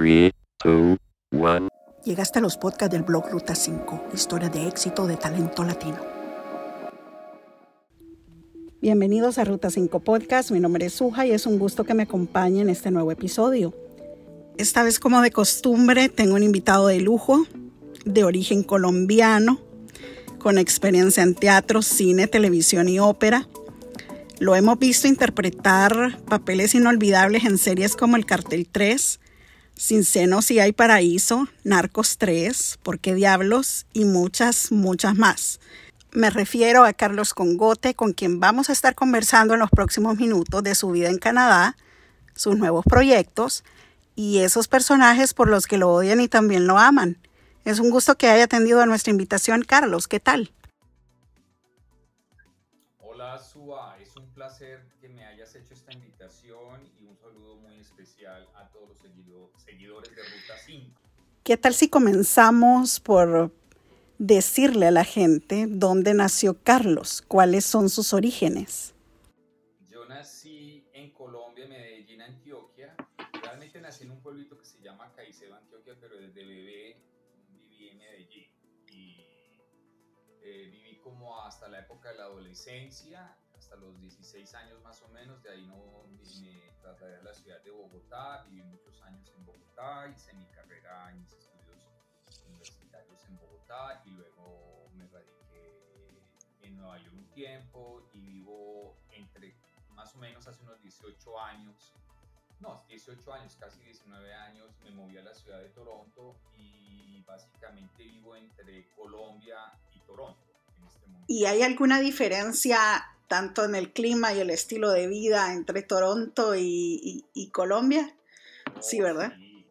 3, 2, 1. Llegaste a los podcasts del blog Ruta 5, historia de éxito de talento latino. Bienvenidos a Ruta 5 Podcast, mi nombre es Suja y es un gusto que me acompañe en este nuevo episodio. Esta vez como de costumbre tengo un invitado de lujo, de origen colombiano, con experiencia en teatro, cine, televisión y ópera. Lo hemos visto interpretar papeles inolvidables en series como El Cartel 3, Sin Senos y Hay Paraíso, Narcos 3, ¿Por qué Diablos? y muchas, muchas más. Me refiero a Carlos Congote, con quien vamos a estar conversando en los próximos minutos de su vida en Canadá, sus nuevos proyectos y esos personajes por los que lo odian y también lo aman. Es un gusto que haya atendido a nuestra invitación, Carlos. ¿Qué tal? ¿Qué tal si comenzamos por decirle a la gente dónde nació Carlos? ¿Cuáles son sus orígenes? Yo nací en Colombia, Medellín, Antioquia. Realmente nací en un pueblito que se llama Caicedo, Antioquia, pero desde bebé hasta la época de la adolescencia, hasta los 16 años más o menos, de ahí no me trasladé a la ciudad de Bogotá, viví muchos años en Bogotá, hice mi carrera en mis estudios universitarios en Bogotá y luego me radiqué en Nueva York un tiempo y vivo entre más o menos hace unos 18 años, no, 18 años, casi 19 años, me moví a la ciudad de Toronto y básicamente vivo entre Colombia y Toronto. Este ¿Y hay alguna diferencia tanto en el clima y el estilo de vida entre Toronto y, Colombia? sí, ¿verdad? Sí,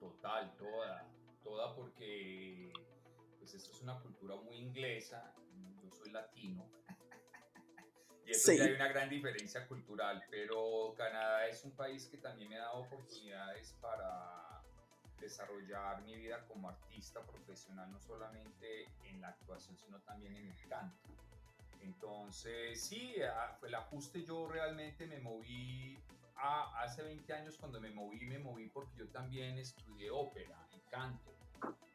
total, toda, toda porque pues esto es una cultura muy inglesa, yo soy latino, y eso sí. hay una gran diferencia cultural, pero Canadá es un país que también me ha dado oportunidades para desarrollar mi vida como artista profesional, no solamente en la actuación, sino también en el canto. Entonces, sí, el ajuste yo realmente me moví a, hace 20 años cuando me moví, me moví porque yo también estudié ópera y canto.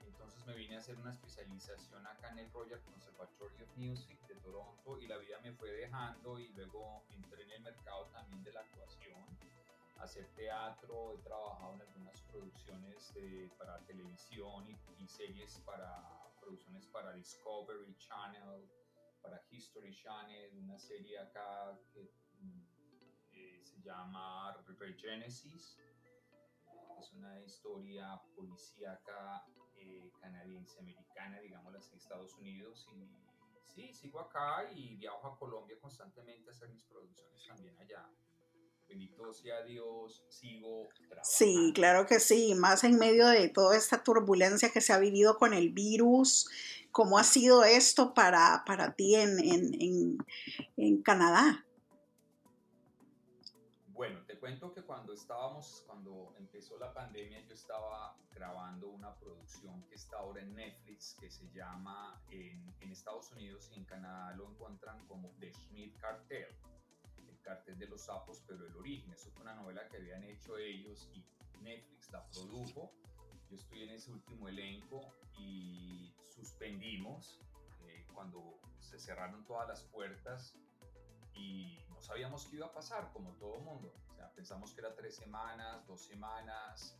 Entonces me vine a hacer una especialización acá en el Royal Conservatory of Music de Toronto y la vida me fue dejando y luego entré en el mercado también de la actuación hacer teatro, he trabajado en algunas producciones para televisión y, series para producciones para Discovery Channel, para History Channel, una serie acá que mm, eh, se llama Regenesis, es una historia policíaca eh, canadiense-americana, digamos así, Estados Unidos y sí, sigo acá y viajo a Colombia constantemente a hacer mis producciones también allá bendito sea Dios, sigo trabajando. Sí, claro que sí, más en medio de toda esta turbulencia que se ha vivido con el virus, ¿cómo ha sido esto para, para ti en, en, en, Canadá? Bueno, te cuento que cuando estábamos, cuando empezó la pandemia, yo estaba grabando una producción que está ahora en Netflix, que se llama en, en Estados Unidos y en Canadá lo encuentran como The Schmidt Cartel Cartel de los Sapos, pero el origen. Eso fue una novela que habían hecho ellos y Netflix la produjo. Yo estoy en ese último elenco y suspendimos eh, cuando se cerraron todas las puertas y no sabíamos qué iba a pasar, como todo mundo. O sea, pensamos que era tres semanas, dos semanas,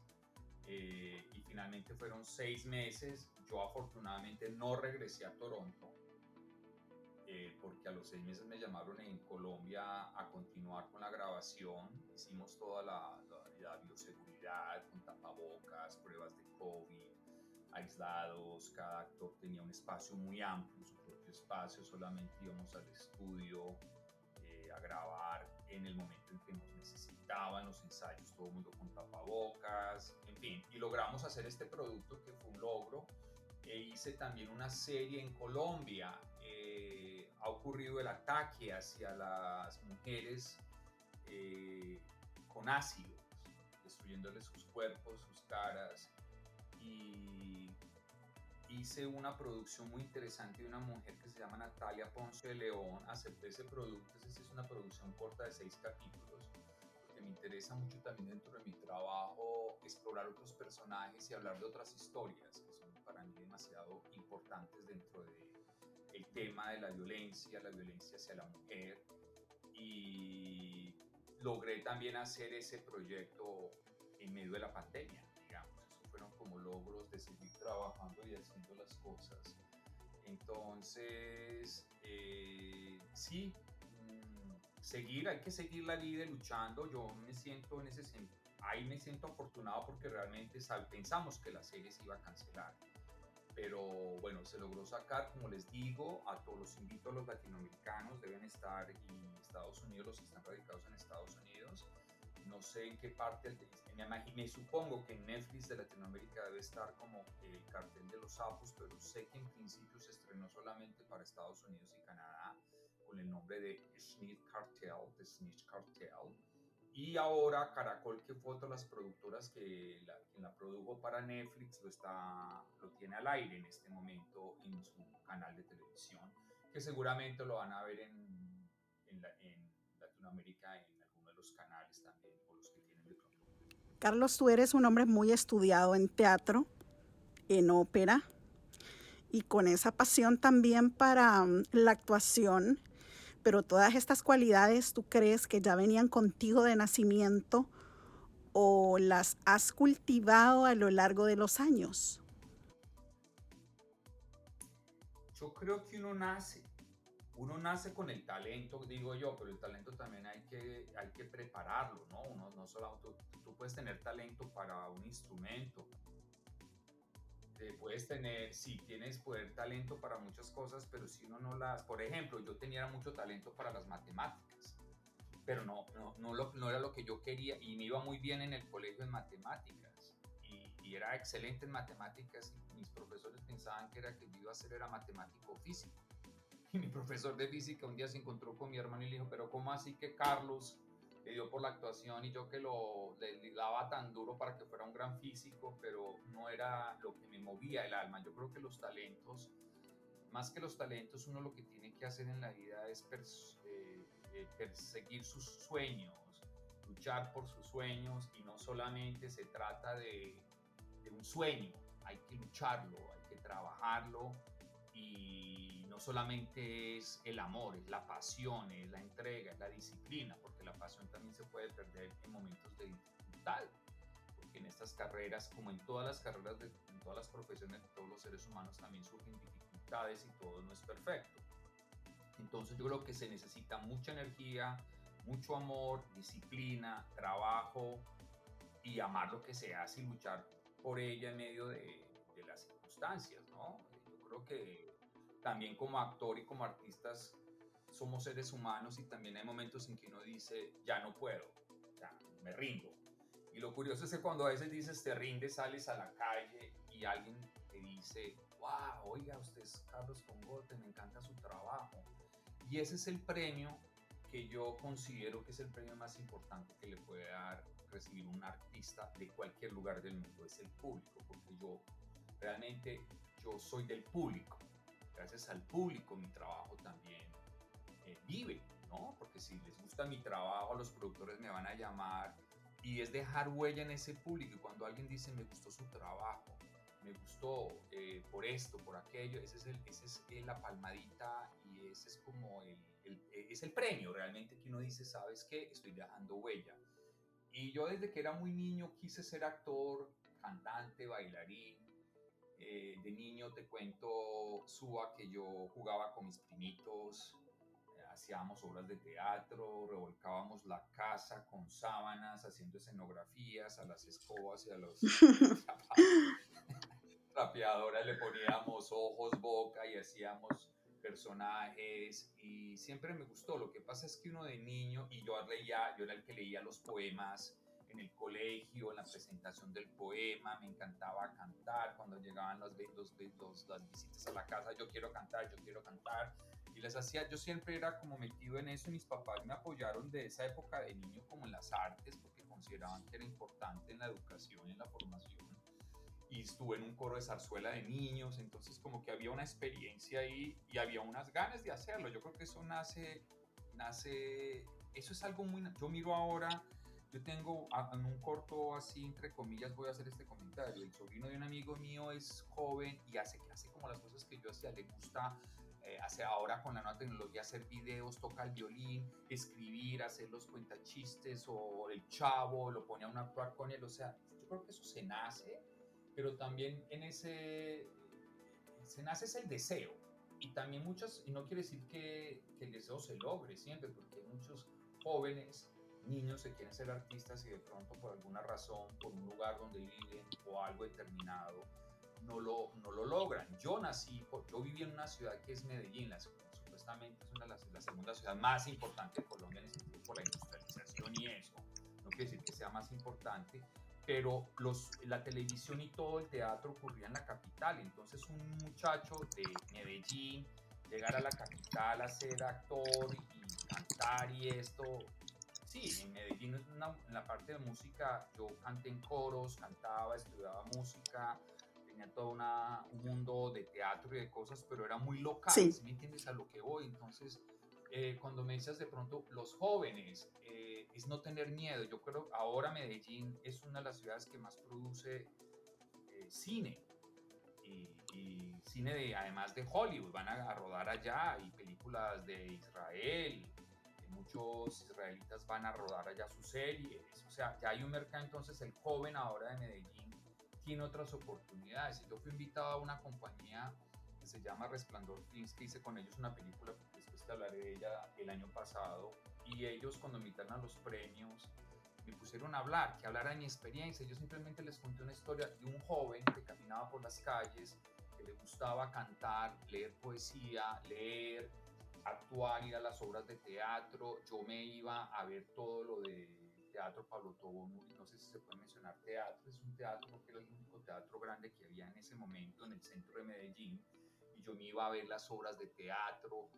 eh, y finalmente fueron seis meses. Yo afortunadamente no regresé a Toronto eh, porque a los seis meses me llamaron en Colombia a continuar con la grabación. Hicimos toda la, bioseguridad con tapabocas, pruebas de COVID, aislados. Cada actor tenía un espacio muy amplio, su propio espacio. Solamente íbamos al estudio eh, a grabar en el momento en que nos necesitaban los ensayos, todo el mundo con tapabocas, en fin. Y logramos hacer este producto que fue un logro. E hice también una serie en Colombia ha ocurrido el ataque hacia las mujeres eh, con ácidos, destruyéndoles sus cuerpos, sus caras. Y hice una producción muy interesante de una mujer que se llama Natalia Ponce de León. Acepté ese producto, esa es una producción corta de seis capítulos. porque me interesa mucho también dentro de mi trabajo explorar otros personajes y hablar de otras historias que son para mí demasiado importantes dentro del el tema de la violencia, la violencia hacia la mujer. Y logré también hacer ese proyecto en medio de la pandemia, digamos. Eso fueron como logros de seguir trabajando y haciendo las cosas. Entonces, eh, sí, mm, seguir, hay que seguir la vida luchando. Yo me siento en ese sentido, ahí me siento afortunado porque realmente pensamos que la serie se iba a cancelar. Pero bueno, se logró sacar, como les digo, a todos los invito a los latinoamericanos, deben estar en Estados Unidos, los que están radicados en Estados Unidos. No sé en qué parte, me, me supongo que en Netflix de Latinoamérica debe estar como el cartel de los sapos, pero sé que en principio se estrenó solamente para Estados Unidos y Canadá con el nombre de Snitch Cartel, The Snitch Cartel. Y ahora Caracol, que fue otra de las productoras que la, quien la produjo para Netflix, lo, está, lo tiene al aire en este momento en su canal de televisión, que seguramente lo van a ver en, en, en Latinoamérica en algunos de los canales también, o los que tienen de pronto. Carlos, tú eres un hombre muy estudiado en teatro, en ópera y con esa pasión también para um, la actuación, pero todas estas cualidades tú crees que ya venían contigo de nacimiento o las has cultivado a lo largo de los años? Yo creo que uno nace, uno nace con el talento, digo yo, pero el talento también hay que, hay que prepararlo, ¿no? Uno no solo, tú, tú puedes tener talento para un instrumento, eh, puedes tener, sí, tienes poder talento para muchas cosas, pero si uno no las, por ejemplo, yo tenía mucho talento para las matemáticas, pero no, no, no, lo, era lo que yo quería y me iba muy bien en el colegio en matemáticas. Y, y era excelente en matemáticas y mis profesores pensaban que era que yo iba a ser era matemático físico. Y mi profesor de física un día se encontró con mi hermano y le dijo, pero ¿cómo así que Carlos le dio por la actuación y yo que lo le, daba tan duro para que fuera un gran físico, pero no era lo que me movía el alma. Yo creo que los talentos, más que los talentos, uno lo que tiene que hacer en la vida es eh, eh, perseguir sus sueños, luchar por sus sueños y no solamente se trata de, de un sueño, hay que lucharlo, hay que trabajarlo y no solamente es el amor, es la pasión, es la entrega, es la disciplina, porque la pasión también se puede perder en momentos de dificultad, porque en estas carreras, como en todas las carreras, en todas las profesiones de todos los seres humanos, también surgen dificultades y todo no es perfecto. Entonces yo creo que se necesita mucha energía, mucho amor, disciplina, trabajo y amar lo que se hace y luchar por ella en medio de, las circunstancias. Creo que también como actor y como artistas somos seres humanos y también hay momentos en que uno dice, ya no puedo, ya me rindo. Y lo curioso es que cuando a veces dices te rindes, sales a la calle y alguien te dice, wow, oiga, usted es Carlos Congote, me encanta su trabajo. Y ese es el premio que yo considero que es el premio más importante que le puede dar recibir un artista de cualquier lugar del mundo, es el público, porque yo realmente yo soy del público. Gracias al público mi trabajo también eh, vive, ¿no? Porque si les gusta mi trabajo, los productores me van a llamar y es dejar huella en ese público. Y cuando alguien dice, me gustó su trabajo, me gustó eh, por esto, por aquello, ese es, eh, la palmadita y ese es como el, es el premio realmente que uno dice, ¿sabes qué? Estoy dejando huella. Y yo desde que era muy niño quise ser actor, cantante, bailarín, eh, de niño te cuento, Suba, que yo jugaba con mis primitos, eh, hacíamos obras de teatro, revolcábamos la casa con sábanas, haciendo escenografías a las escobas y a los trapeadoras le poníamos ojos, boca y hacíamos personajes y siempre me gustó. Lo que pasa es que uno de niño, y yo leía, yo era el que leía los poemas, en el colegio, en la presentación del poema, me encantaba cantar, cuando llegaban los, los, los, las visitas a la casa, yo quiero cantar, yo quiero cantar, y les hacía, yo siempre era como metido en eso, mis papás me apoyaron de esa época de niño como en las artes, porque consideraban que era importante en la educación en la formación, y estuve en un coro de zarzuela de niños, entonces como que había una experiencia ahí y había unas ganas de hacerlo, yo creo que eso nace, nace, eso es algo muy, yo miro ahora, yo tengo en un corto así, entre comillas, voy a hacer este comentario. El sobrino de un amigo mío es joven y hace, hace como las cosas que yo hacía, le gusta eh, hace ahora con la nueva tecnología hacer videos, toca el violín, escribir, hacer los cuentachistes o el chavo, lo pone a un actuar con él. O sea, yo creo que eso se nace, pero también en ese, se nace es el deseo. Y también muchas, y no quiere decir que, que el deseo se logre siempre, porque muchos jóvenes niños se quieren ser artistas y de pronto por alguna razón, por un lugar donde viven o algo determinado, no lo, no lo logran. Yo nací, yo viví en una ciudad que es Medellín, la, supuestamente es una de las, la segunda ciudad más importante de Colombia en este por la industrialización y eso. No quiere decir que sea más importante, pero los, la televisión y todo el teatro ocurría en la capital. Entonces un muchacho de Medellín llegar a la capital a ser actor y cantar y esto, sí, en Medellín en la parte de música yo canté en coros, cantaba, estudiaba música, tenía todo una, un mundo de teatro y de cosas, pero era muy local, sí. me entiendes a lo que voy? Entonces, eh, cuando me dices de pronto los jóvenes, eh, es no tener miedo. Yo creo ahora Medellín es una de las ciudades que más produce eh, cine. Y, cine de, además de Hollywood, van a, a rodar allá y películas de Israel, muchos israelitas van a rodar allá sus series, o sea, ya hay un mercado, entonces el joven ahora de Medellín tiene otras oportunidades. Yo fui invitado a una compañía que se llama Resplandor Films, que hice con ellos una película, después te hablaré de ella el año pasado, y ellos cuando invitaron a los premios me pusieron a hablar, que hablara de mi experiencia. Yo simplemente les conté una historia de un joven que caminaba por las calles, que le gustaba cantar, leer poesía, leer, actuar, ir a las obras de teatro. Yo me iba a ver todo lo de Teatro Pablo Tobón, no sé si se puede mencionar teatro, es un teatro porque era el único teatro grande que había en ese momento en el centro de Medellín. Y yo me iba a ver las obras de teatro.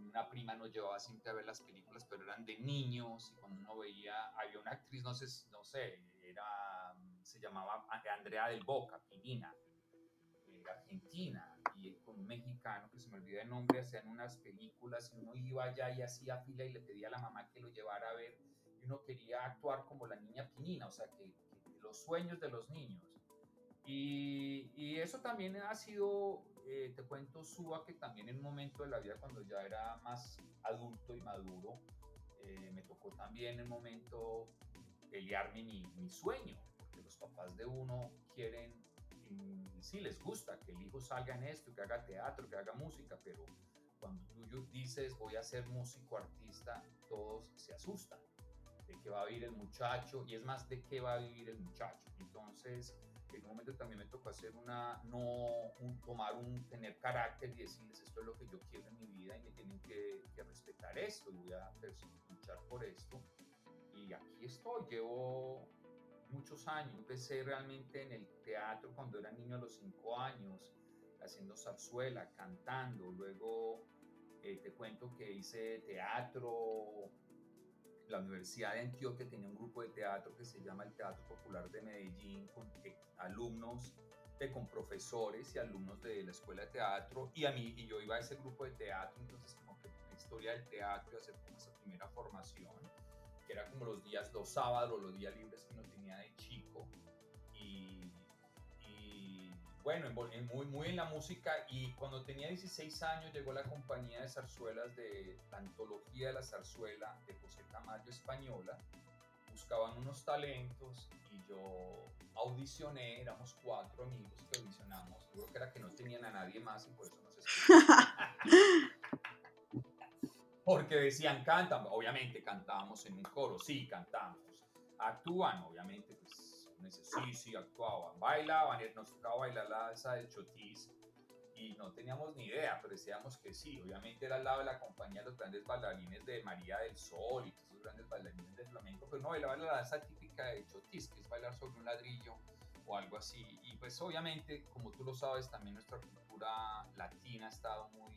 Una prima nos llevaba siempre a ver las películas, pero eran de niños. Y cuando uno veía, había una actriz, no sé, no sé era, se llamaba Andrea del Boca, Pinina, eh, argentina con un mexicano que se me olvida el nombre, hacían unas películas y uno iba allá y hacía fila y le pedía a la mamá que lo llevara a ver y uno quería actuar como la niña Pinina, o sea, que, los sueños de los niños. Y, y eso también ha sido, eh, te cuento, Suba, que también en un momento de la vida cuando ya era más adulto y maduro, eh, me tocó también en un momento pelearme mi, mi sueño, porque los papás de uno quieren sí les gusta que el hijo salga en esto, que haga teatro, que haga música, pero cuando tú dices voy a ser músico, artista, todos se asustan de qué va a vivir el muchacho y es más de qué va a vivir el muchacho. Entonces, en un momento también me tocó hacer una, no, tomar un, tener carácter y decirles esto es lo que yo quiero en mi vida y me tienen que, que respetar esto y voy a luchar por esto. Y aquí estoy, llevo muchos años. Empecé realmente en el teatro cuando era niño a los cinco años, haciendo zarzuela, cantando. Luego eh, te cuento que hice teatro. La Universidad de Antioquia tenía un grupo de teatro que se llama el Teatro Popular de Medellín, con eh, alumnos, de, con profesores y alumnos de la Escuela de Teatro. Y a mí, y yo iba a ese grupo de teatro, entonces como que la historia del teatro hacer como esa primera formación era como los días, los sábados, los días libres que uno tenía de chico. Y, bueno, muy, muy en la música. Y cuando tenía 16 años llegó la compañía de zarzuelas de la antología de la zarzuela de José Tamayo Española. Buscaban unos talentos y yo audicioné, éramos cuatro amigos que audicionamos. Yo que era que no tenían a nadie más y por eso nos porque decían cantan, obviamente cantábamos en un coro, sí, cantamos. Actúan, obviamente, pues sí, sí, actuaban. Bailaban, nos tocaba bailar la danza del chotis y no teníamos ni idea, pero decíamos que sí. Obviamente era al lado de la compañía de los grandes bailarines de María del Sol y todos esos grandes bailarines de flamenco, pero no bailaban la danza típica de chotis, que es bailar sobre un ladrillo o algo así. Y pues obviamente, como tú lo sabes, también nuestra cultura latina ha estado muy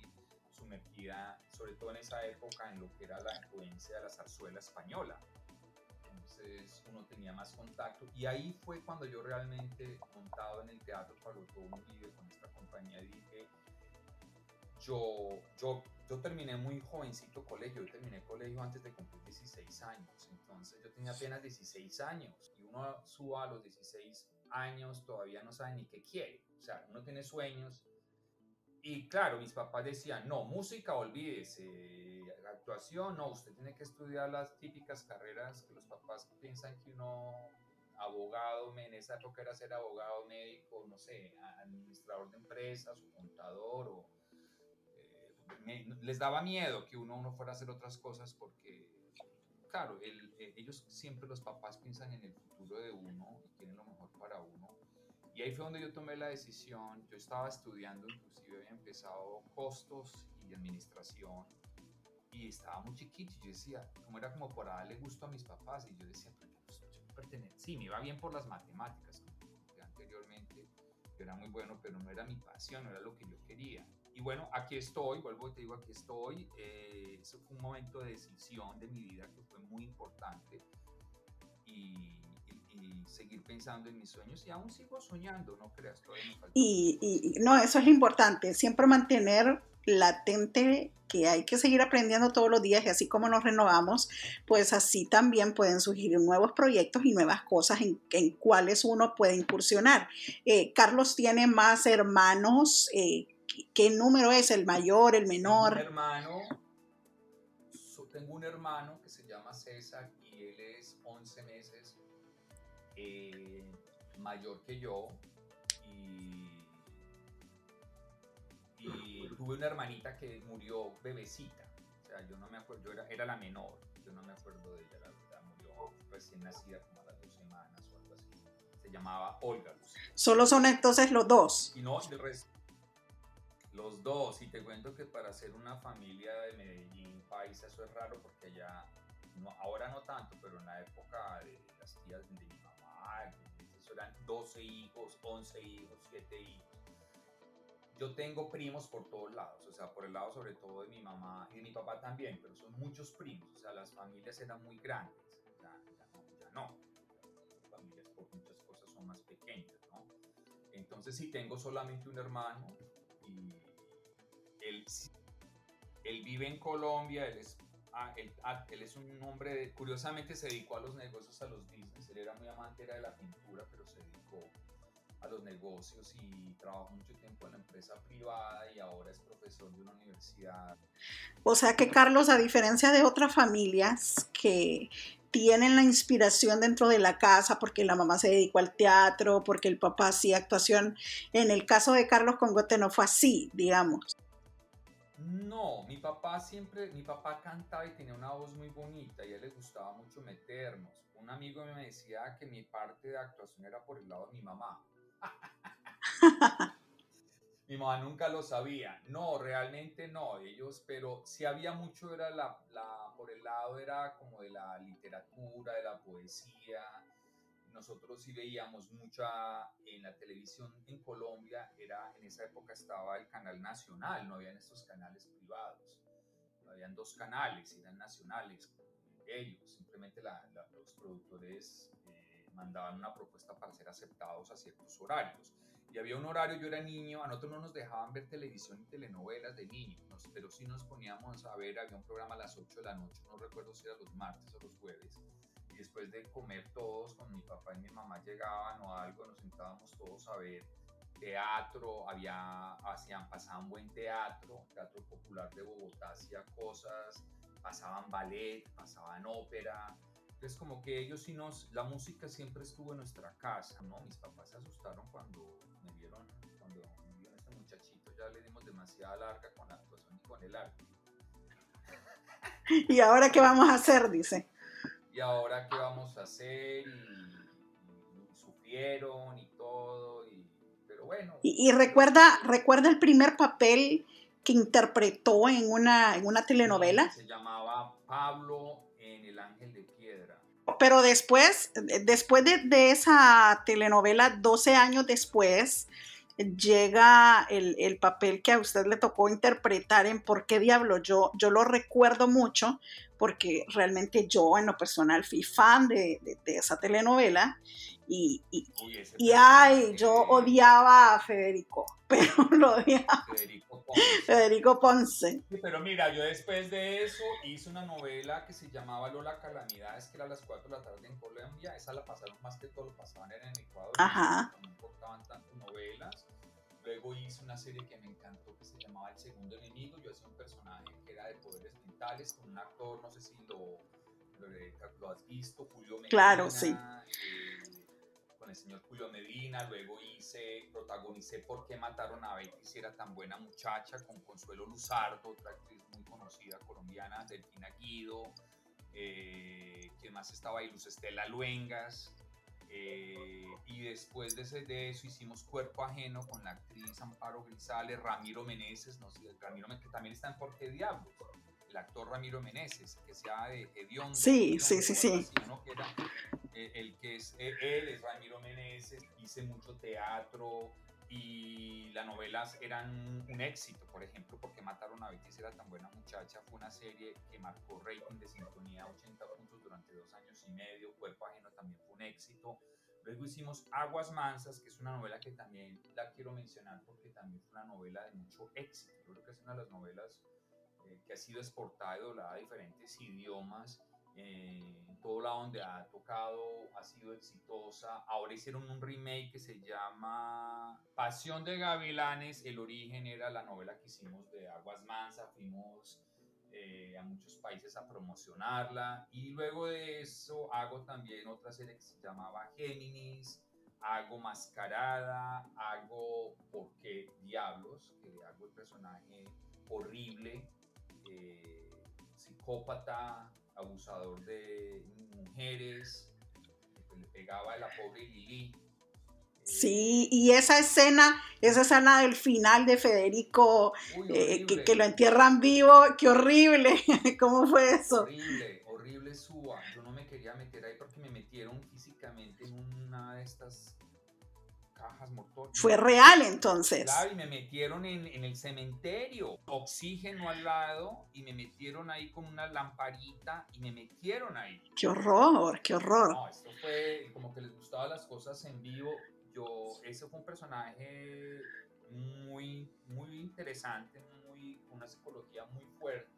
sumergida, sobre todo en esa época, en lo que era la influencia de la zarzuela española. Entonces uno tenía más contacto. Y ahí fue cuando yo realmente, montado en el teatro Pablo Todo con esta compañía, dije, yo, yo yo terminé muy jovencito colegio, yo terminé colegio antes de cumplir 16 años, entonces yo tenía apenas 16 años. Y uno suba a los 16 años todavía no sabe ni qué quiere, o sea, uno tiene sueños y claro, mis papás decían, no, música, olvídese, actuación, no, usted tiene que estudiar las típicas carreras que los papás piensan que uno, abogado, en esa época era ser abogado, médico, no sé, administrador de empresas o contador, o, eh, les daba miedo que uno, uno fuera a hacer otras cosas porque, claro, eh, ellos siempre los papás piensan en el futuro de uno y quieren lo mejor para uno. Y ahí fue donde yo tomé la decisión, yo estaba estudiando incluso había empezado costos y administración y estaba muy chiquito y yo decía, como era como por darle gusto a mis papás y yo decía, pues, sí, me iba bien por las matemáticas, como anteriormente, yo era muy bueno, pero no era mi pasión, no era lo que yo quería. Y bueno, aquí estoy, vuelvo y te digo, aquí estoy. Eh, eso fue un momento de decisión de mi vida que fue muy importante. Y, seguir pensando en mis sueños y aún sigo soñando, no creas, todavía Y, y, no, eso es lo importante, siempre mantener latente que hay que seguir aprendiendo todos los días y así como nos renovamos, pues así también pueden surgir nuevos proyectos y nuevas cosas en, en cuales uno puede incursionar. Eh, Carlos tiene más hermanos, eh, ¿qué número es? ¿El mayor, el menor? Tengo un hermano, tengo un hermano que se llama César y él es 11 meses eh, mayor que yo y, tuve una hermanita que murió bebecita. O sea, yo no me acuerdo, yo era, era la menor, yo no me acuerdo de ella, la verdad, murió recién nacida como a las dos semanas o algo así. Se llamaba Olga Solo son entonces los dos. Y no, el resto. Los dos, y te cuento que para ser una familia de Medellín, país, eso es raro porque ya, no, ahora no tanto, pero en la época de las tías de mi eso eran 12 hijos, 11 hijos, 7 hijos. Yo tengo primos por todos lados, o sea, por el lado sobre todo de mi mamá y de mi papá también, pero son muchos primos, o sea, las familias eran muy grandes, ya, no, ya no. Las familias por muchas cosas son más pequeñas, ¿no? Entonces sí tengo solamente un hermano y él, él vive en Colombia, él es Ah, él, es un hombre, curiosamente se dedicó a los negocios, a los business, él era muy amante era de la pintura, pero se dedicó a los negocios y trabajó mucho tiempo en la empresa privada y ahora es profesor de una universidad. O sea que Carlos, a diferencia de otras familias que tienen la inspiración dentro de la casa porque la mamá se dedicó al teatro, porque el papá hacía actuación, en el caso de Carlos Congote no fue así, digamos. No, mi papá siempre, mi papá cantaba y tenía una voz muy bonita y a él le gustaba mucho meternos. Un amigo me decía que mi parte de actuación era por el lado de mi mamá. mi mamá nunca lo sabía. No, realmente no, ellos, pero si había mucho era la, la, por el lado era como de la literatura, de la poesía, nosotros sí veíamos mucha en la televisión en Colombia, era en esa época estaba el canal nacional, no habían estos canales privados, no habían dos canales, eran nacionales, ellos, simplemente los productores eh, mandaban una propuesta para ser aceptados a ciertos horarios. Y había un horario, yo era niño, a nosotros no nos dejaban ver televisión y telenovelas de niños, pero sí nos poníamos a ver, había un programa a las 8 de la noche, no recuerdo si era los martes o los jueves, después de comer todos con mi papá y mi mamá llegaban o algo, nos sentábamos todos a ver teatro, había, hacían, pasaban buen teatro, teatro popular de Bogotá hacía cosas, pasaban ballet, pasaban ópera, entonces como que ellos sí nos, la música siempre estuvo en nuestra casa, ¿no? Mis papás se asustaron cuando me vieron, cuando me vieron este muchachito, ya le dimos demasiada larga con la actuación y con el arte. ¿Y ahora qué vamos a hacer? Dice y ahora qué vamos a hacer, y, sufrieron y todo, y, pero bueno. Y, recuerda, recuerda el primer papel que interpretó en una, en una telenovela. Se llamaba Pablo en El Ángel de Piedra. Pero después, después de, de esa telenovela, 12 años después, llega el, el, papel que a usted le tocó interpretar en ¿Por qué diablo? Yo, yo lo recuerdo mucho porque realmente yo en lo personal fui fan de, de, esa telenovela y, y, y ay, yo odiaba a Federico, pero lo odiaba. Federico Ponce. Federico Ponce. Sí, pero mira, yo después de eso hice una novela que se llamaba Lola Calamidades, que era a las 4 de la tarde en Colombia. Esa la pasaron más que todo, lo pasaban en Ecuador. Ajá. Importaban tanto novelas. Luego hice una serie que me encantó que se llamaba El Segundo Enemigo. Yo hacía un personaje que era de poderes mentales con un actor, no sé si lo, lo, lo has visto, Julio Medina. Claro, sí. eh, con el señor Julio Medina, luego hice, protagonicé Por qué mataron a Betty si era tan buena muchacha con Consuelo Luzardo, otra actriz muy conocida colombiana, Delfina Guido, eh, quien más estaba ahí, Luz Estela Luengas, eh, y después de, ese- de eso hicimos Cuerpo Ajeno con la actriz Amparo Grisales, Ramiro Meneses, no sé, Ramiro que también está en Por qué Diablos, el actor Ramiro Meneses, que sea de Hediondo. Sí, sí, sí, sí. que era, eh, el que es, eh, él es Ramiro Meneses, hice mucho teatro y las novelas eran un éxito, por ejemplo, porque mataron a Betty si era tan buena muchacha, fue una serie que marcó rating de sintonía 80 puntos durante dos años y medio, Cuerpo Ajeno también fue un éxito. Luego hicimos Aguas Mansas, que es una novela que también la quiero mencionar porque también fue una novela de mucho éxito. Yo creo que es una de las novelas eh, que ha sido exportada y doblada a diferentes idiomas. Eh, en todo lado donde ha tocado ha sido exitosa. Ahora hicieron un remake que se llama Pasión de Gavilanes. El origen era la novela que hicimos de Aguas Mansas. Fuimos eh, a muchos países a promocionarla. Y luego de eso hago también otra serie que se llamaba Géminis. Hago Mascarada, hago ¿Por qué Diablos? Que hago el personaje horrible, eh, psicópata, abusador de mujeres, que le pegaba a la pobre Lili. Eh, Sí, y esa escena, esa escena del final de Federico, uy, eh, que, que lo entierran vivo, qué horrible, ¿cómo fue eso? Horrible, horrible suba. Yo no me quería meter ahí porque me metieron físicamente en una de estas cajas. Fue real entonces. Claro, y me metieron en, en el cementerio, oxígeno al lado, y me metieron ahí con una lamparita y me metieron ahí. Qué horror, qué horror. No, esto fue como que les gustaban las cosas en vivo. Yo, ese fue un personaje muy, muy interesante, muy, una psicología muy fuerte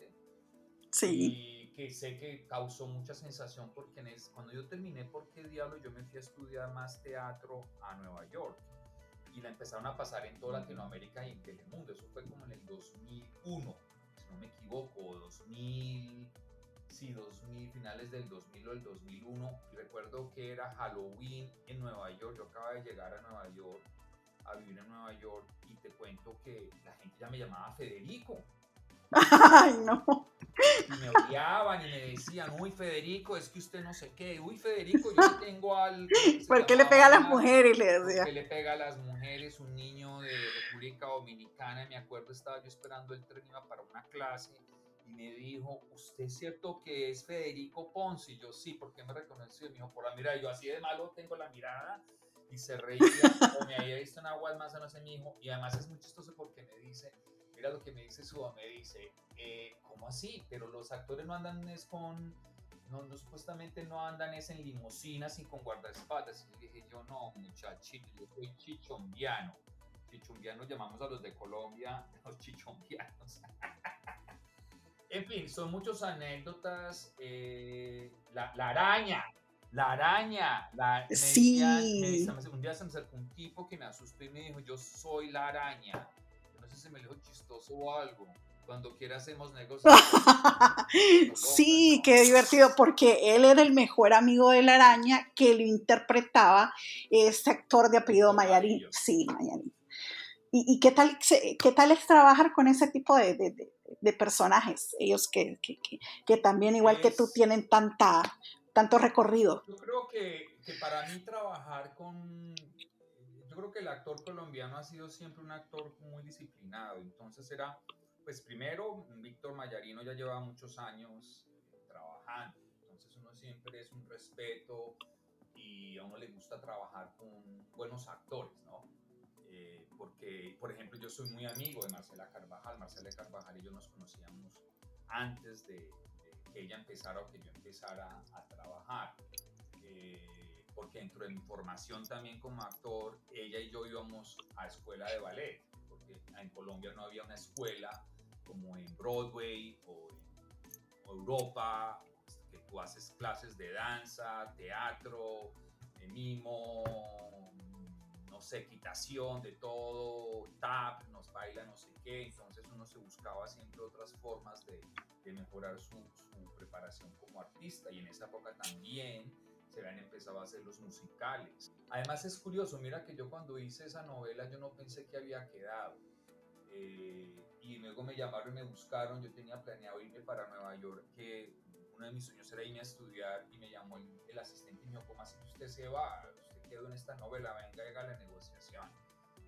Sí, y que sé que causó mucha sensación porque en es- cuando yo terminé ¿Por qué diablo? yo me fui a estudiar más teatro a Nueva York y la empezaron a pasar en toda Latinoamérica y en Telemundo. Eso fue como en el 2001, si no me equivoco, 2000, sí, 2000, finales del 2000 o el 2001. Y recuerdo que era Halloween en Nueva York. Yo acababa de llegar a Nueva York, a vivir en Nueva York y te cuento que la gente ya me llamaba Federico ay no. Y me odiaban y me decían, uy Federico, es que usted no sé qué, uy Federico, yo tengo al... ¿Por qué le pega a las mujeres? Le ¿Por decía. qué le pega a las mujeres? Un niño de República Dominicana, me acuerdo, estaba yo esperando el tren, iba para una clase, y me dijo, ¿usted es cierto que es Federico Ponce? Y yo, sí, ¿por qué me reconoció? Y me dijo, por la mirada, y yo así de malo tengo la mirada, y se reía, o me había visto en aguas más, no sé, mi hijo, y además es muy chistoso porque me dice, mira lo que me dice su me dice, eh, ¿cómo así? Pero los actores no andan es con, no, no, supuestamente no andan es en limusinas y con guardaespaldas. Y dije yo, no, muchachito, yo soy chichombiano. Chichombiano llamamos a los de Colombia los chichombianos. en fin, son muchas anécdotas. eh, la, la araña, la araña. La, me Sí. decían- me decían- un día se me acercó un tipo que me asustó y me dijo, yo soy la araña. Si me dijo chistoso o algo. Cuando quiera hacemos negocios. Sí, qué divertido, porque él era el mejor amigo de la araña que lo interpretaba este actor de apellido Mayarín. Sí, Mayarín. ¿Y, y qué, tal, se- qué tal es trabajar con ese tipo de, de- de- de personajes? Ellos que, que- que- que también, igual que tú, tienen tanta, tanto recorrido. Yo creo que, que para mí trabajar con... Yo creo que el actor colombiano ha sido siempre un actor muy disciplinado. Entonces era, pues primero, Víctor Mayarino ya lleva muchos años eh, trabajando. Entonces uno siempre es un respeto y a uno le gusta trabajar con buenos actores, ¿no? Eh, porque, por ejemplo, yo soy muy amigo de Marcela Carvajal. Marcela Carvajal y yo nos conocíamos antes de, de que ella empezara o que yo empezara a trabajar. Eh, porque dentro de mi formación también como actor, ella y yo íbamos a escuela de ballet. Porque en Colombia no había una escuela como en Broadway o en Europa, que tú haces clases de danza, teatro, de mimo, no sé, equitación, de todo, tap, nos baila no sé qué, entonces uno se buscaba siempre otras formas de, de mejorar su, su, preparación como artista y en esa época también se habían empezado a hacer los musicales. Además es curioso, mira que yo cuando hice esa novela yo no pensé que había quedado. Eh, y luego me llamaron y me buscaron, yo tenía planeado irme para Nueva York, que uno de mis sueños era irme a estudiar y me llamó el, el asistente y me dijo, ¿cómo así que usted se va? Usted quedó en esta novela, venga, haga la negociación.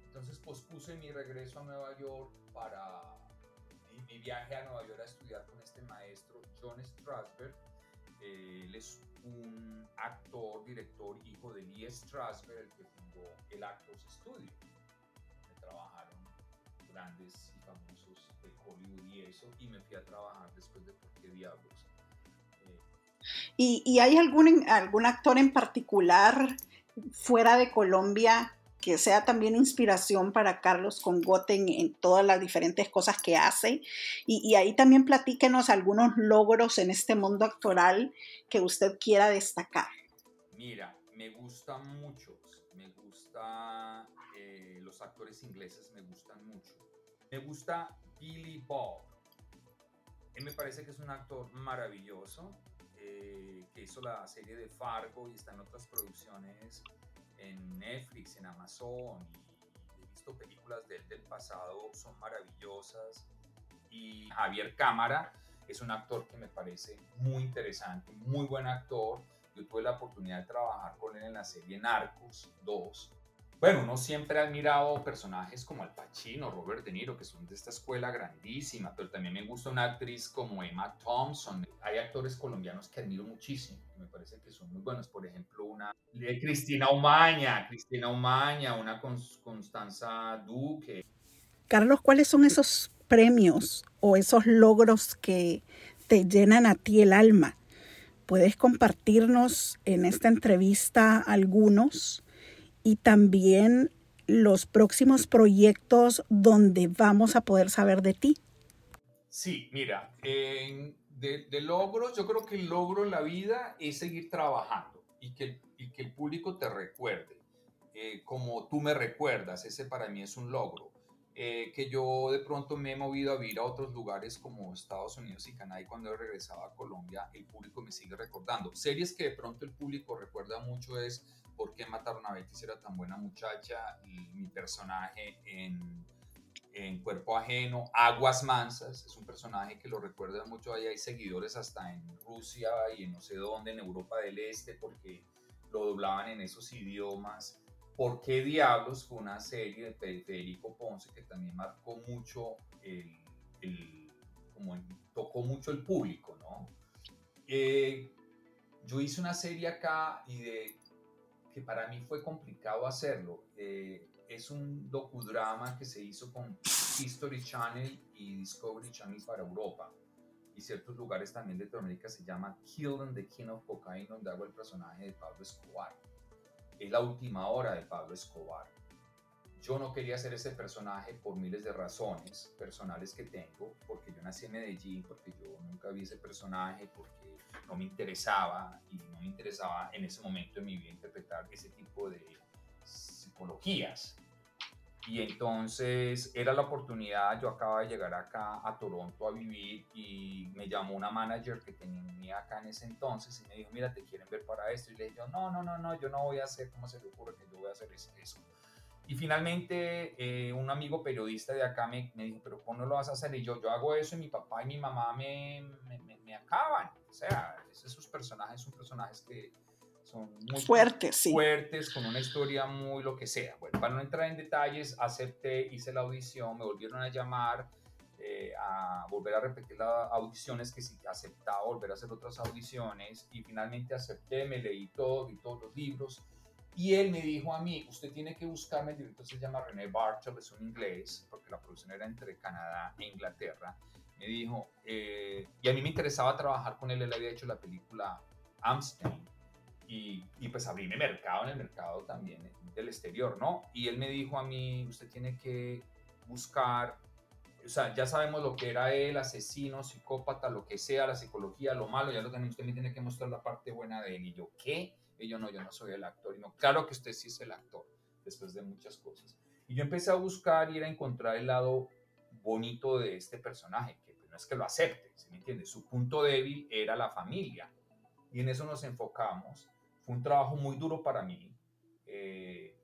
Entonces pospuse mi regreso a Nueva York para mi, mi viaje a Nueva York a estudiar con este maestro, John Strasberg. Eh, él es un actor, director, hijo de Lee Strasberg, el que fundó el Actors Studio. Me trabajaron grandes y famosos de Hollywood y eso, y me fui a trabajar después de ¿Por qué diablos? Eh, ¿Y, ¿Y, hay algún, algún actor en particular fuera de Colombia que sea también inspiración para Carlos Congote en, en todas las diferentes cosas que hace. Y, ahí también platíquenos algunos logros en este mundo actoral que usted quiera destacar. Mira, me gustan muchos. Me gusta, eh, los actores ingleses me gustan mucho. Me gusta Billy Bob. Él me parece que es un actor maravilloso, eh, que hizo la serie de Fargo y está en otras producciones en Netflix, en Amazon, he visto películas de él del pasado, son maravillosas. Y Javier Cámara es un actor que me parece muy interesante, muy buen actor. Yo tuve la oportunidad de trabajar con él en la serie Narcos 2. Bueno, uno siempre ha admirado personajes como Al Pacino, Robert De Niro, que son de esta escuela grandísima, pero también me gusta una actriz como Emma Thompson. Hay actores colombianos que admiro muchísimo, me parece que son muy buenos. Por ejemplo, una de Cristina Umaña, Cristina Umaña, una Constanza Duque. Carlos, ¿cuáles son esos premios o esos logros que te llenan a ti el alma? ¿Puedes compartirnos en esta entrevista algunos? Y también los próximos proyectos donde vamos a poder saber de ti. Sí, mira, eh, de, de, logros, yo creo que el logro en la vida es seguir trabajando y que, y que el público te recuerde, eh, como tú me recuerdas, ese para mí es un logro. Eh, que yo de pronto me he movido a vivir a otros lugares como Estados Unidos y Canadá y cuando he regresado a Colombia el público me sigue recordando. Series que de pronto el público recuerda mucho es por qué mataron a Betty si era tan buena muchacha, y mi personaje en, en, Cuerpo Ajeno, Aguas Mansas, es un personaje que lo recuerda mucho, ahí hay seguidores hasta en Rusia y en no sé dónde, en Europa del Este, porque lo doblaban en esos idiomas. ¿Por qué Diablos? Fue una serie de Federico Ponce que también marcó mucho el, el como tocó mucho el público, ¿no? Eh, yo hice una serie acá y de que para mí fue complicado hacerlo. Eh, es un docudrama que se hizo con History Channel y Discovery Channel para Europa y ciertos lugares también de Latinoamérica se llama Killing the King of Cocaine, donde hago el personaje de Pablo Escobar. Es la última hora de Pablo Escobar. Yo no quería hacer ese personaje por miles de razones personales que tengo, porque yo nací en Medellín, porque yo nunca vi ese personaje, porque no me interesaba y no me interesaba en ese momento de mi vida interpretar ese tipo de psicologías. Y entonces era la oportunidad, yo acababa de llegar acá a Toronto a vivir y me llamó una manager que tenía acá en ese entonces y me dijo, mira, te quieren ver para esto. Y le dije, no, no, no, no, yo no voy a hacer, ¿cómo se le ocurre que yo voy a hacer eso? Y finalmente eh, un amigo periodista de acá me, me, dijo, pero ¿cómo no lo vas a hacer? Y yo, yo hago eso y mi papá y mi mamá me, me, me acaban. O sea, esos personajes son personajes que son muy fuertes, sí. fuertes, con una historia muy lo que sea. Bueno, para no entrar en detalles, acepté, hice la audición, me volvieron a llamar eh, a volver a repetir las audiciones, que si aceptaba volver a hacer otras audiciones y finalmente acepté, me leí todo, y todos los libros y él me dijo a mí, usted tiene que buscarme, el director se llama René Bartel, es un inglés, porque la producción era entre Canadá e Inglaterra, me dijo, eh, y a mí me interesaba trabajar con él, él había hecho la película Amstein, y, y, pues abrirme mercado en el mercado también del exterior, ¿no? Y él me dijo a mí, usted tiene que buscar, o sea, ya sabemos lo que era él, asesino, psicópata, lo que sea, la psicología, lo malo, ya lo tenemos, usted me tiene que mostrar la parte buena de él. Y yo, ¿qué? Y yo, no, yo no soy el actor. Y no, claro que usted sí es el actor, después de muchas cosas. Y yo empecé a buscar y era encontrar el lado bonito de este personaje, que no es que lo acepte, ¿se me entiende? Su punto débil era la familia. Y en eso nos enfocamos. Fue un trabajo muy duro para mí. Eh,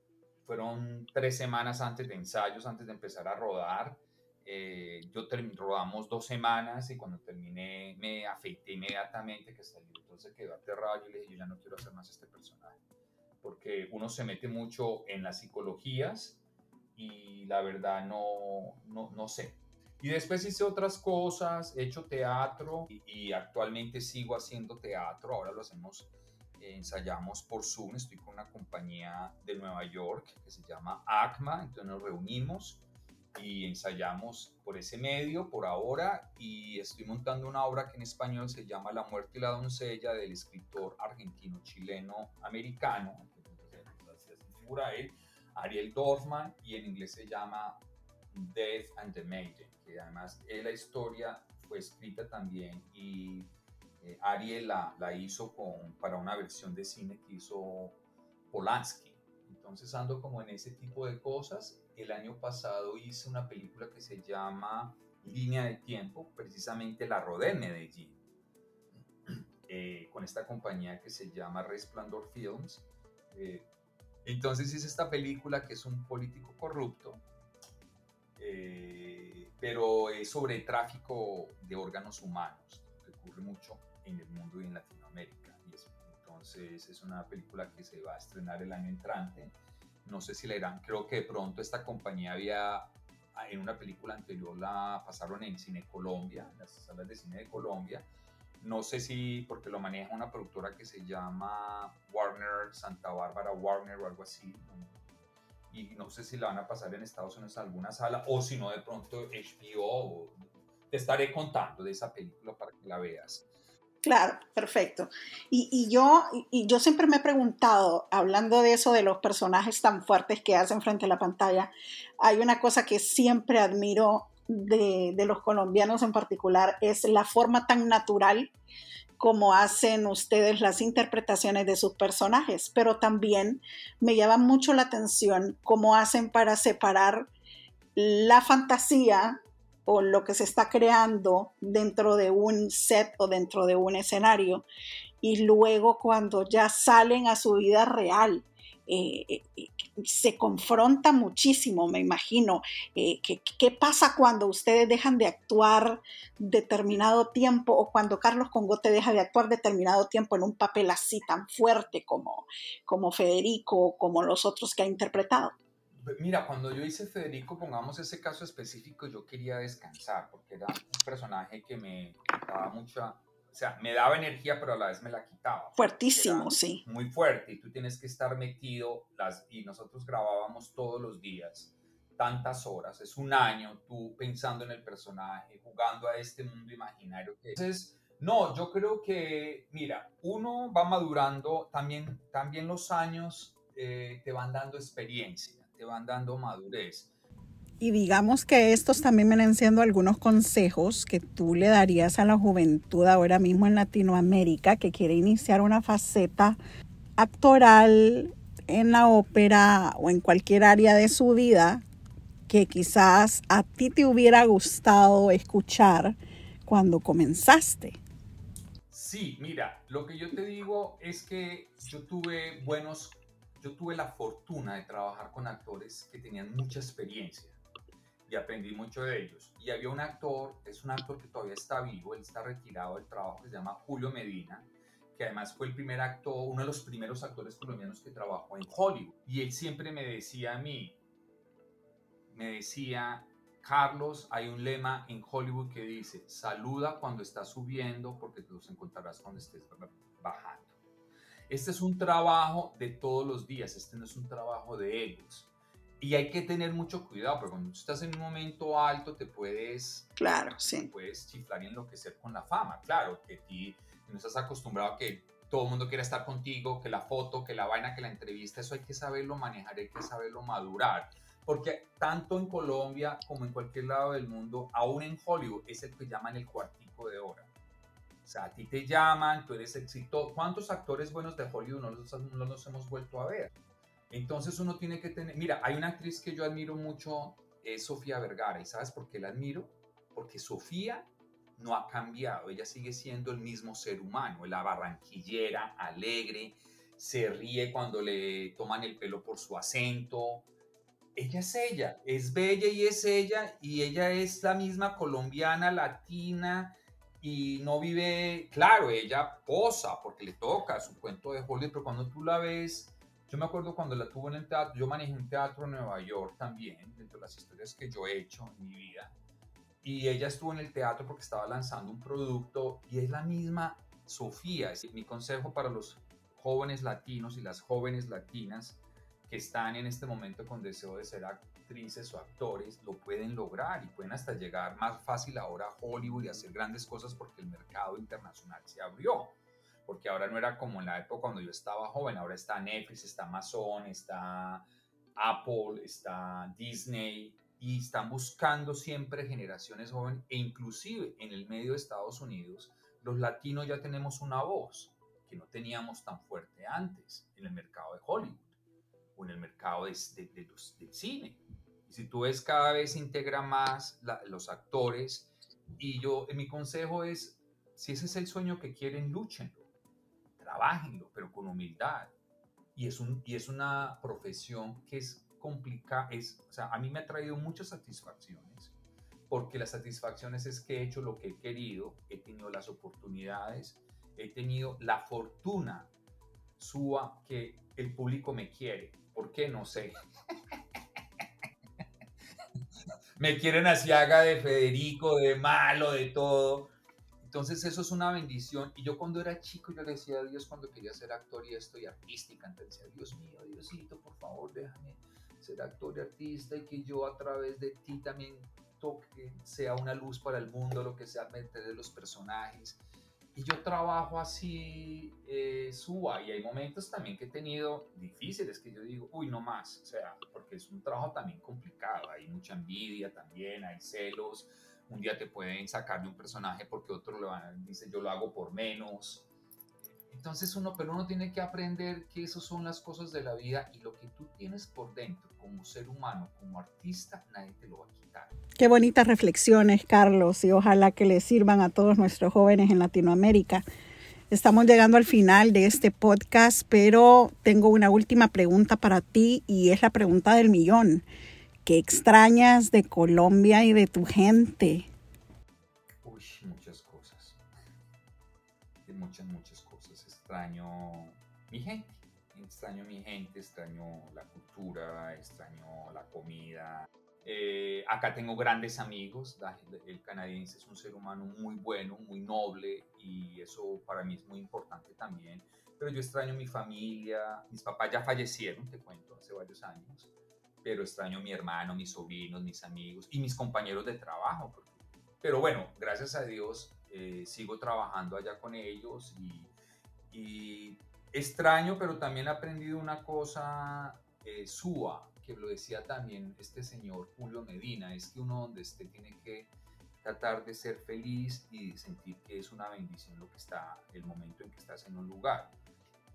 fueron tres semanas antes de ensayos, antes de empezar a rodar. Eh, yo rodamos dos semanas y cuando terminé me afeité inmediatamente, que salió, entonces quedó aterrado. Y le dije, yo ya no quiero hacer más este personaje, porque uno se mete mucho en las psicologías y la verdad no, no, no sé. Y después hice otras cosas, he hecho teatro y, y actualmente sigo haciendo teatro, ahora lo hacemos ensayamos por Zoom, estoy con una compañía de Nueva York que se llama ACMA, entonces nos reunimos y ensayamos por ese medio por ahora y estoy montando una obra que en español se llama La muerte y la doncella del escritor argentino chileno americano, Ariel Dorfman y en inglés se llama Death and the Maiden, que además la historia fue escrita también y eh, Ariel la, la, hizo con, para una versión de cine que hizo Polanski. Entonces ando como en ese tipo de cosas. El año pasado hice una película que se llama Línea de Tiempo, precisamente la rodé en Medellín, eh, con esta compañía que se llama Resplandor Films. Eh, entonces hice esta película que es un político corrupto, pero es sobre tráfico de órganos humanos, que ocurre mucho en el mundo y en Latinoamérica. Y entonces es una película que se va a estrenar el año entrante. No sé si la irán, creo que de pronto esta compañía había, en una película anterior la pasaron en Cine Colombia, en las salas de cine de Colombia. No sé si porque lo maneja una productora que se llama Warner Santa Bárbara Warner o algo así. Y no sé si la van a pasar en Estados Unidos en alguna sala o si no de pronto HBO. Te estaré contando de esa película para que la veas. Claro, perfecto. Y, yo, siempre me he preguntado, hablando de eso, de los personajes tan fuertes que hacen frente a la pantalla, hay una cosa que siempre admiro de, de los colombianos en particular, es la forma tan natural como hacen ustedes las interpretaciones de sus personajes, pero también me llama mucho la atención cómo hacen para separar la fantasía o lo que se está creando dentro de un set o dentro de un escenario y luego cuando ya salen a su vida real. Eh, eh, se confronta muchísimo, me imagino. Eh, ¿qué, pasa cuando ustedes dejan de actuar determinado tiempo o cuando Carlos Congote deja de actuar determinado tiempo en un papel así tan fuerte como, como Federico, como los otros que ha interpretado? Mira, cuando yo hice Federico, pongamos ese caso específico, yo quería descansar porque era un personaje que me daba mucha, o sea, me daba energía, pero a la vez me la quitaba. Fuertísimo, sí. Muy fuerte y tú tienes que estar metido las y nosotros grabábamos todos los días tantas horas, es un año tú pensando en el personaje, jugando a este mundo imaginario que Entonces, no, yo creo que, mira, uno va madurando, también, también los años eh, te van dando experiencia te van dando madurez. Y digamos que estos también vienen siendo algunos consejos que tú le darías a la juventud ahora mismo en Latinoamérica que quiere iniciar una faceta actoral en la ópera o en cualquier área de su vida que quizás a ti te hubiera gustado escuchar cuando comenzaste. Sí, mira, lo que yo te digo es que yo tuve buenos yo tuve la fortuna de trabajar con actores que tenían mucha experiencia y aprendí mucho de ellos. Y había un actor, es un actor que todavía está vivo, él está retirado del trabajo, que se llama Julio Medina, que además fue el primer actor, uno de los primeros actores colombianos que trabajó en Hollywood. Y él siempre me decía a mí, me decía, Carlos, hay un lema en Hollywood que dice, saluda cuando estás subiendo porque te los encontrarás cuando estés bajando. Este es un trabajo de todos los días, este no es un trabajo de ellos. Y hay que tener mucho cuidado, porque cuando estás en un momento alto te puedes... Claro, sí. puedes chiflar y enloquecer con la fama. Claro, que ti no estás acostumbrado a que todo el mundo quiera estar contigo, que la foto, que la vaina, que la entrevista, eso hay que saberlo manejar, hay que saberlo madurar. porque tanto en Colombia como en cualquier lado del mundo, aún en Hollywood, es el que llaman el cuartico de hora. O sea, a ti te llaman, tú eres exitoso. ¿Cuántos actores buenos de Hollywood no los, no los hemos vuelto a ver? Entonces uno tiene que tener, mira, hay una actriz que yo admiro mucho, es Sofía Vergara, ¿y sabes por qué la admiro? Porque Sofía no ha cambiado, ella sigue siendo el mismo ser humano, la barranquillera, alegre, se ríe cuando le toman el pelo por su acento. Ella es ella, es bella y es ella, y ella es la misma colombiana, latina, y no vive, claro, ella posa porque le toca su cuento de Hollywood, pero cuando tú la ves yo me acuerdo cuando la tuvo en el teatro, yo manejé un teatro en Nueva York también, dentro de las historias que yo he hecho en mi vida. Y ella estuvo en el teatro porque estaba lanzando un producto y es la misma Sofía. Es mi consejo para los jóvenes latinos y las jóvenes latinas que están en este momento con deseo de ser actrices o actores, lo pueden lograr y pueden hasta llegar más fácil ahora a Hollywood y hacer grandes cosas porque el mercado internacional se abrió. Porque ahora no era como en la época cuando yo estaba joven, ahora está Netflix, está Amazon, está Apple, está Disney, y están buscando siempre generaciones jóvenes, e inclusive en el medio de Estados Unidos, los latinos ya tenemos una voz que no teníamos tan fuerte antes en el mercado de Hollywood o en el mercado de, del cine. Y si tú ves, cada vez se integra más los actores, y yo, mi consejo es, si ese es el sueño que quieren, luchenlo trabajenlo, pero con humildad. Y es, un, y es una profesión que es complicada, es, o sea, a mí me ha traído muchas satisfacciones, porque las satisfacciones es que he hecho lo que he querido, he tenido las oportunidades, he tenido la fortuna, suba, que el público me quiere. ¿Por qué? No sé. me quieren así haga de Federico, de malo, de todo entonces eso es una bendición. Y yo cuando era chico, yo le decía a Dios cuando quería ser actor y esto y artística. Entonces decía, Dios mío, Diosito, por favor, déjame ser actor y artista y que yo a través de ti también toque, sea una luz para el mundo, lo que sea, meter de los personajes. Y yo trabajo así, eh, suba, y hay momentos también que he tenido difíciles que yo digo, uy, no más, o sea, porque es un trabajo también complicado, hay mucha envidia también, hay celos, un día te pueden sacar de un personaje porque otro le dice yo lo hago por menos. Entonces uno, pero uno tiene que aprender que esas son las cosas de la vida y lo que tú tienes por dentro como ser humano, como artista, nadie te lo va a quitar. Qué bonitas reflexiones, Carlos, y ojalá que le sirvan a todos nuestros jóvenes en Latinoamérica. Estamos llegando al final de este podcast, pero tengo una última pregunta para ti y es la pregunta del millón. ¿Qué extrañas de Colombia y de tu gente? Extraño mi gente. Extraño mi gente, extraño la cultura, extraño la comida. Eh, acá tengo grandes amigos. El canadiense es un ser humano muy bueno, muy noble y eso para mí es muy importante también. Pero yo extraño mi familia. Mis papás ya fallecieron, te cuento, hace varios años pero extraño a mi hermano, mis sobrinos, mis amigos y mis compañeros de trabajo. Pero bueno, gracias a Dios eh, sigo trabajando allá con ellos y, extraño, pero también he aprendido una cosa eh, que lo decía también este señor Julio Medina, es que uno donde esté tiene que tratar de ser feliz y sentir que es una bendición lo que está, el momento en que estás en un lugar.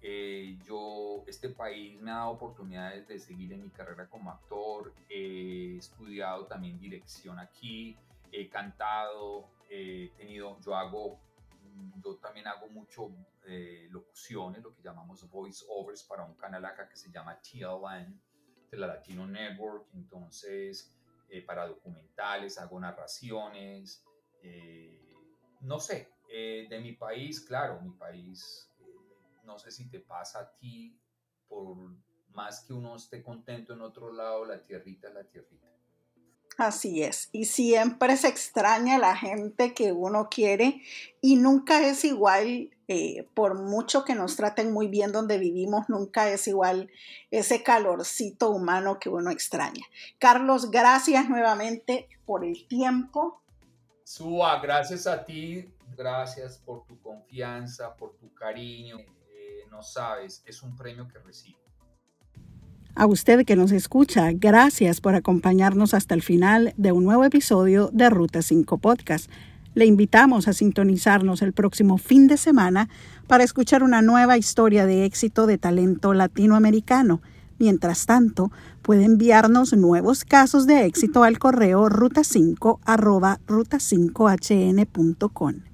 Eh, yo, este país me ha dado oportunidades de seguir en mi carrera como actor, he estudiado también dirección aquí, he cantado, he tenido, yo hago, yo también hago mucho eh, locuciones, lo que llamamos voice overs para un canal acá que se llama TLN, de la Latino Network, entonces eh, para documentales, hago narraciones, no sé, de mi país, claro, mi país no sé si te pasa a ti, por más que uno esté contento en otro lado, la tierrita es la tierrita. Así es, y siempre se extraña la gente que uno quiere y nunca es igual, eh, por mucho que nos traten muy bien donde vivimos, nunca es igual ese calorcito humano que uno extraña. Carlos, gracias nuevamente por el tiempo. Suba, gracias a ti, gracias por tu confianza, por tu cariño no sabes, es un premio que recibo. A usted que nos escucha, gracias por acompañarnos hasta el final de un nuevo episodio de Ruta 5 Podcast. Le invitamos a sintonizarnos el próximo fin de semana para escuchar una nueva historia de éxito de talento latinoamericano. Mientras tanto, puede enviarnos nuevos casos de éxito al correo ruta5 ruta5hn.com.